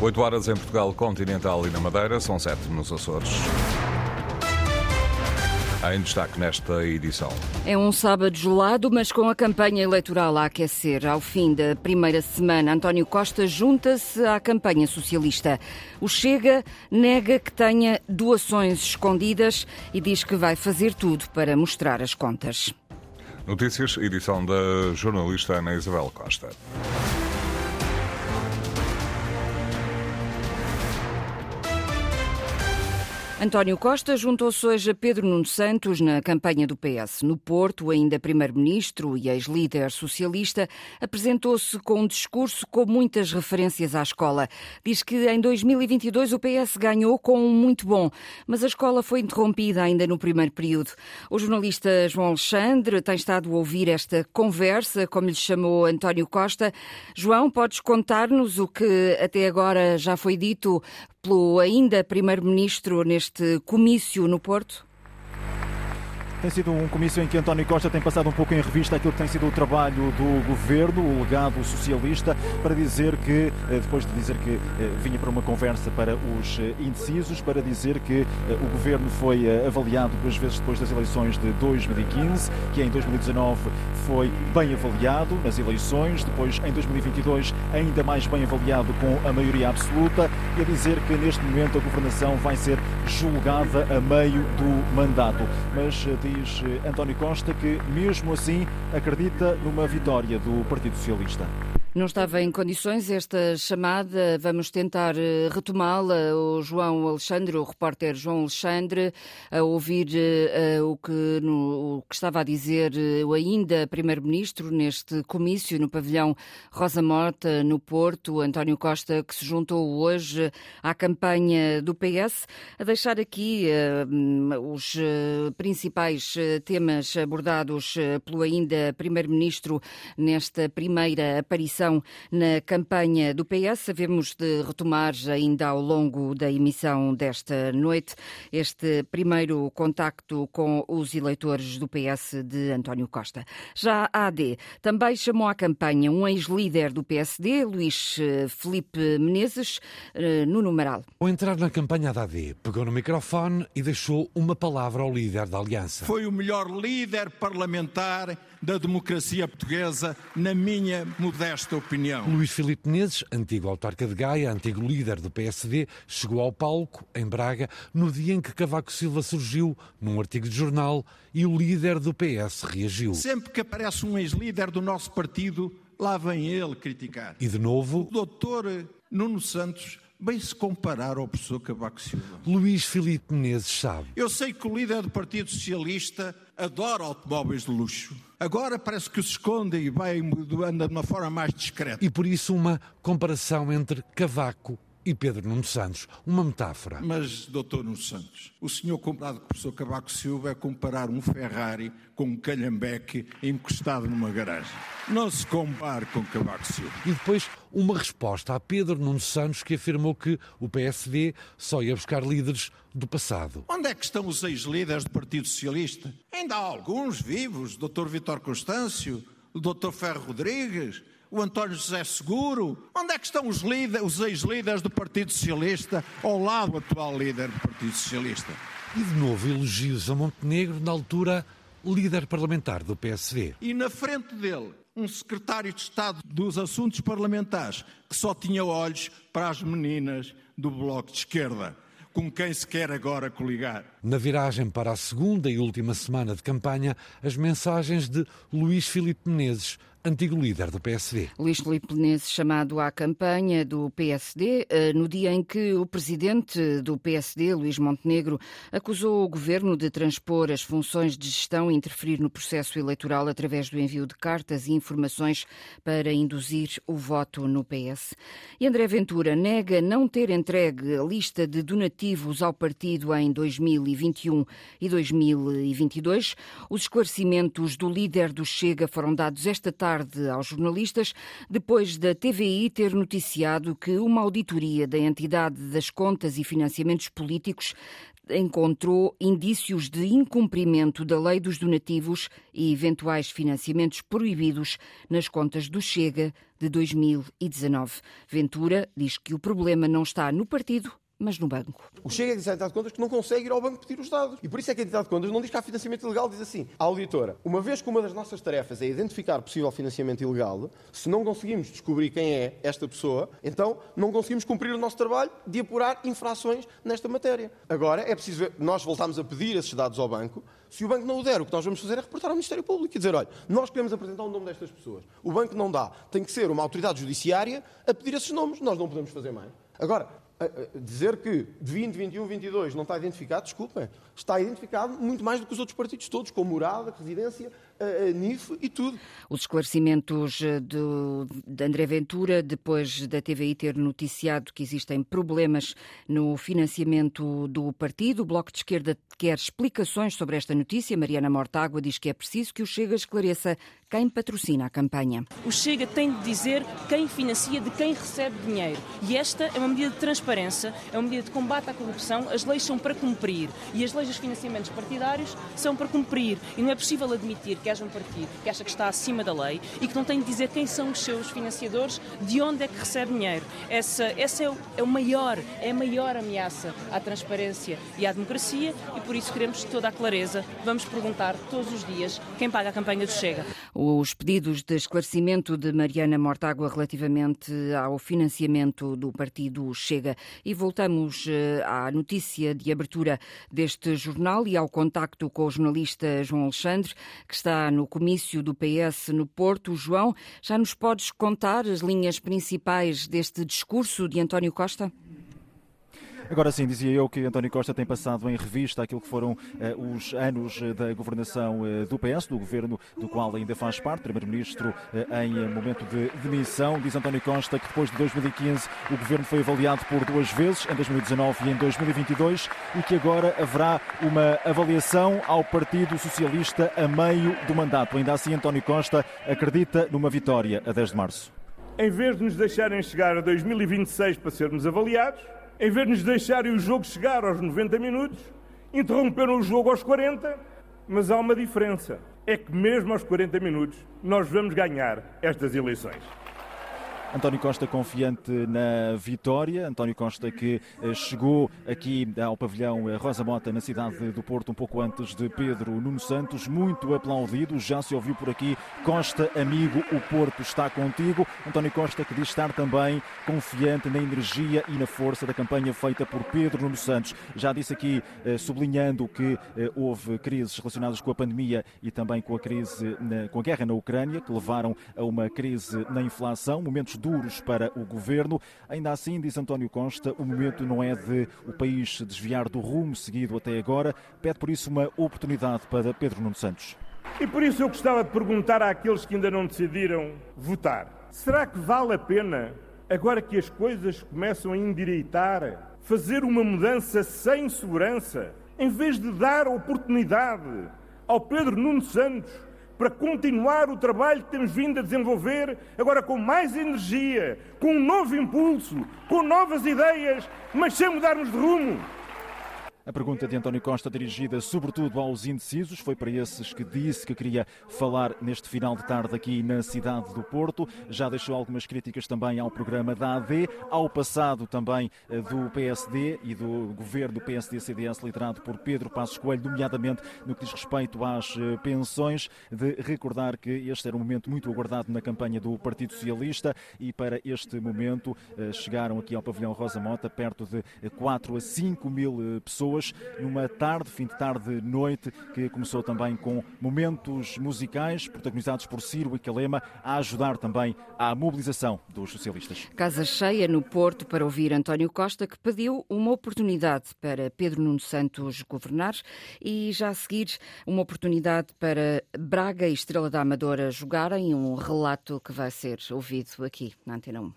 8 horas em Portugal continental e na Madeira, são 7 nos Açores. Em destaque nesta edição. É um sábado gelado, mas com a campanha eleitoral a aquecer. Ao fim da primeira semana, António Costa junta-se à campanha socialista. O Chega nega que tenha doações escondidas e diz que vai fazer tudo para mostrar as contas. Notícias, edição da jornalista Ana Isabel Costa. António Costa juntou-se hoje a Pedro Nuno Santos na campanha do PS. No Porto, ainda primeiro-ministro e ex-líder socialista, apresentou-se com um discurso com muitas referências à escola. Diz que em 2022 o PS ganhou com um muito bom, mas a escola foi interrompida ainda no primeiro período. O jornalista João Alexandre tem estado a ouvir esta conversa, como lhe chamou António Costa. João, podes contar-nos o que até agora já foi dito pelo ainda Primeiro-Ministro neste comício no Porto? Tem sido um comício em que António Costa tem passado um pouco em revista aquilo que tem sido o trabalho do governo, o legado socialista, para dizer que, eh, depois de dizer que eh, vinha para uma conversa para os eh, indecisos, para dizer que o governo foi avaliado duas vezes depois das eleições de 2015, que em 2019 foi bem avaliado nas eleições, depois em 2022 ainda mais bem avaliado com a maioria absoluta, e a dizer que neste momento a governação vai ser julgada a meio do mandato. Mas diz eh, António Costa que, mesmo assim, acredita numa vitória do Partido Socialista. Não estava em condições esta chamada, vamos tentar eh, retomá-la. O João Alexandre, o repórter João Alexandre, a ouvir uh, o, que, no, o que estava a dizer o ainda Primeiro-Ministro neste comício no pavilhão Rosa Morta, no Porto, António Costa, que se juntou hoje à campanha do PS, a deixar aqui uh, os principais temas abordados pelo ainda Primeiro-Ministro nesta primeira aparição na campanha do PS. Sabemos de retomar ainda ao longo da emissão desta noite este primeiro contacto com os eleitores do PS de António Costa. Já a AD também chamou à campanha um ex-líder do PSD, Luís eh, Felipe Menezes, eh, no numeral. Ao entrar na campanha da AD, pegou no microfone e deixou uma palavra ao líder da aliança. Foi o melhor líder parlamentar da democracia portuguesa, na minha modesta opinião. Luís Filipe Menezes, antigo autarca de Gaia, antigo líder do PSD, chegou ao palco, em Braga, no dia em que Cavaco Silva surgiu num artigo de jornal e o líder do PS reagiu. Sempre que aparece um ex-líder do nosso partido, lá vem ele criticar. E de novo... O doutor Nuno Santos bem se comparar ao professor Cavaco Silva. Luís Filipe Menezes sabe. Eu sei que o líder do Partido Socialista adora automóveis de luxo. Agora parece que se esconde e vai anda de uma forma mais discreta. E por isso uma comparação entre Cavaco e Pedro Nuno Santos. Uma metáfora. Mas, doutor Nuno Santos, o senhor comparado com o professor Cavaco Silva é comparar um Ferrari com um calhambeque encostado numa garagem. Não se compare com Cavaco Silva. E depois uma resposta a Pedro Nuno Santos que afirmou que o PSD só ia buscar líderes do passado. Onde é que estão os ex-líderes do Partido Socialista? Ainda há alguns vivos, Dr. Vitor Constâncio, o Dr. Ferro Rodrigues, o António José Seguro? Onde é que estão os, os ex-líderes do Partido Socialista ao lado do atual líder do Partido Socialista? E de novo elogios a Montenegro, na altura líder parlamentar do PSD. E na frente dele, um secretário de Estado dos Assuntos Parlamentares que só tinha olhos para as meninas do Bloco de Esquerda com quem se quer agora coligar. Na viragem para a segunda e última semana de campanha, as mensagens de Luís Filipe Menezes antigo líder do PSD. Luís Filipe chamado à campanha do PSD eh, no dia em que o presidente do PSD, Luís Montenegro, acusou o governo de transpor as funções de gestão e interferir no processo eleitoral através do envio de cartas e informações para induzir o voto no PS. E André Ventura nega não ter entregue a lista de donativos ao partido em 2021 e 2022. Os esclarecimentos do líder do Chega foram dados esta tarde tarde aos jornalistas, depois da TVI ter noticiado que uma auditoria da entidade das contas e financiamentos políticos encontrou indícios de incumprimento da lei dos donativos e eventuais financiamentos proibidos nas contas do Chega de 2019. Ventura diz que o problema não está no partido, mas no banco. O Chega diz à entidade de contas que não consegue ir ao banco pedir os dados. E por isso é que a entidade de contas não diz que há financiamento ilegal, diz assim, a auditora, uma vez que uma das nossas tarefas é identificar possível financiamento ilegal, se não conseguimos descobrir quem é esta pessoa, então não conseguimos cumprir o nosso trabalho de apurar infrações nesta matéria. Agora, é preciso ver, nós voltamos a pedir esses dados ao banco, se o banco não o der, o que nós vamos fazer é reportar ao Ministério Público e dizer, olha, nós queremos apresentar o nome destas pessoas. O banco não dá. Tem que ser uma autoridade judiciária a pedir esses nomes. Nós não podemos fazer mais. Agora, dizer que de 20, 21, 22 não está identificado, desculpem, está identificado muito mais do que os outros partidos todos, com morada, residência, a, NIF e tudo. Os esclarecimentos eh, do, de André Ventura, depois da TVI ter noticiado que existem problemas no financiamento do partido, o Bloco de Esquerda quer explicações sobre esta notícia. Mariana Mortágua diz que é preciso que o Chega esclareça quem patrocina a campanha. O Chega tem de dizer quem financia, de quem recebe dinheiro. E esta é uma medida de transparência, é uma medida de combate à corrupção. As leis são para cumprir e as leis dos financiamentos partidários são para cumprir. E não é possível admitir que haja um partido que acha que está acima da lei e que não tem de dizer quem são os seus financiadores, de onde é que recebe dinheiro. Essa, essa é, o, é o maior, é a maior ameaça à transparência e à democracia e por isso queremos toda a clareza. Vamos perguntar todos os dias quem paga a campanha do Chega os pedidos de esclarecimento de Mariana Mortágua relativamente ao financiamento do partido Chega. E voltamos eh, à notícia de abertura deste jornal e ao contacto com o jornalista João Alexandre, que está no comício do PS no Porto. João, já nos podes contar as linhas principais deste discurso de António Costa? Agora sim, dizia eu que António Costa tem passado em revista aquilo que foram uh, os anos eh, da governação uh, do PS, do governo do qual ainda faz parte, primeiro-ministro em momento de demissão. Diz António Costa que depois de 2015 o governo foi avaliado por duas vezes, em 2019 e em 2022, e que agora haverá uma avaliação ao Partido Socialista a meio do mandato. Ainda assim, António Costa acredita numa vitória a 10 de março. Em vez de nos deixarem chegar a 2026 para sermos avaliados, em vez de nos deixarem o jogo chegar aos 90 minutos, interromperam o jogo aos 40, mas há uma diferença. É que mesmo aos 40 minutos nós vamos ganhar estas eleições. António Costa confiante na vitória. António Costa que eh, chegou aqui ao pavilhão eh, Rosa Mota na cidade do Porto um pouco antes de Pedro Nuno Santos, muito aplaudido. Já se ouviu por aqui Costa, amigo, o Porto está contigo. António Costa que diz estar também confiante na energia e na força da campanha feita por Pedro Nuno Santos. Já disse aqui, eh, sublinhando que houve crises relacionadas com a pandemia e também com a crise, com a guerra na Ucrânia, que levaram a uma crise na inflação, momentos duros para o governo. Ainda assim, diz António Costa, o momento não é de o país desviar do rumo seguido até agora. Pede por isso uma oportunidade para Pedro Nuno Santos. E por isso eu gostava de perguntar àqueles que ainda não decidiram votar: será que vale a pena, agora que as coisas começam a endireitar, fazer uma mudança sem segurança, em vez de dar oportunidade ao Pedro Nuno Santos para continuar o trabalho que temos vindo a desenvolver, agora com mais energia, com um novo impulso, com novas ideias, mas sem mudarmos de rumo. A pergunta de António Costa, dirigida sobretudo aos indecisos, foi para esses que disse que queria falar neste final de tarde aqui na cidade do Porto. Já deixou algumas críticas também ao programa da AD, ao passado também eh, do PSD e do governo do PSD-CDS liderado por Pedro Passos Coelho, nomeadamente no que diz respeito às eh, pensões, de recordar que este era um momento muito aguardado na campanha do Partido Socialista e para este momento eh, chegaram aqui ao pavilhão Rosa Mota perto de 4 a 5 mil pessoas numa tarde, fim de tarde, noite, que começou também com momentos musicais protagonizados por Ciro e Calema a ajudar também à mobilização dos socialistas. Casa cheia no Porto para ouvir António Costa, que pediu uma oportunidade para Pedro Nuno Santos governar e já a seguir uma oportunidade para Braga e Estrela da Amadora jogarem, um relato que vai ser ouvido aqui na Antena 1.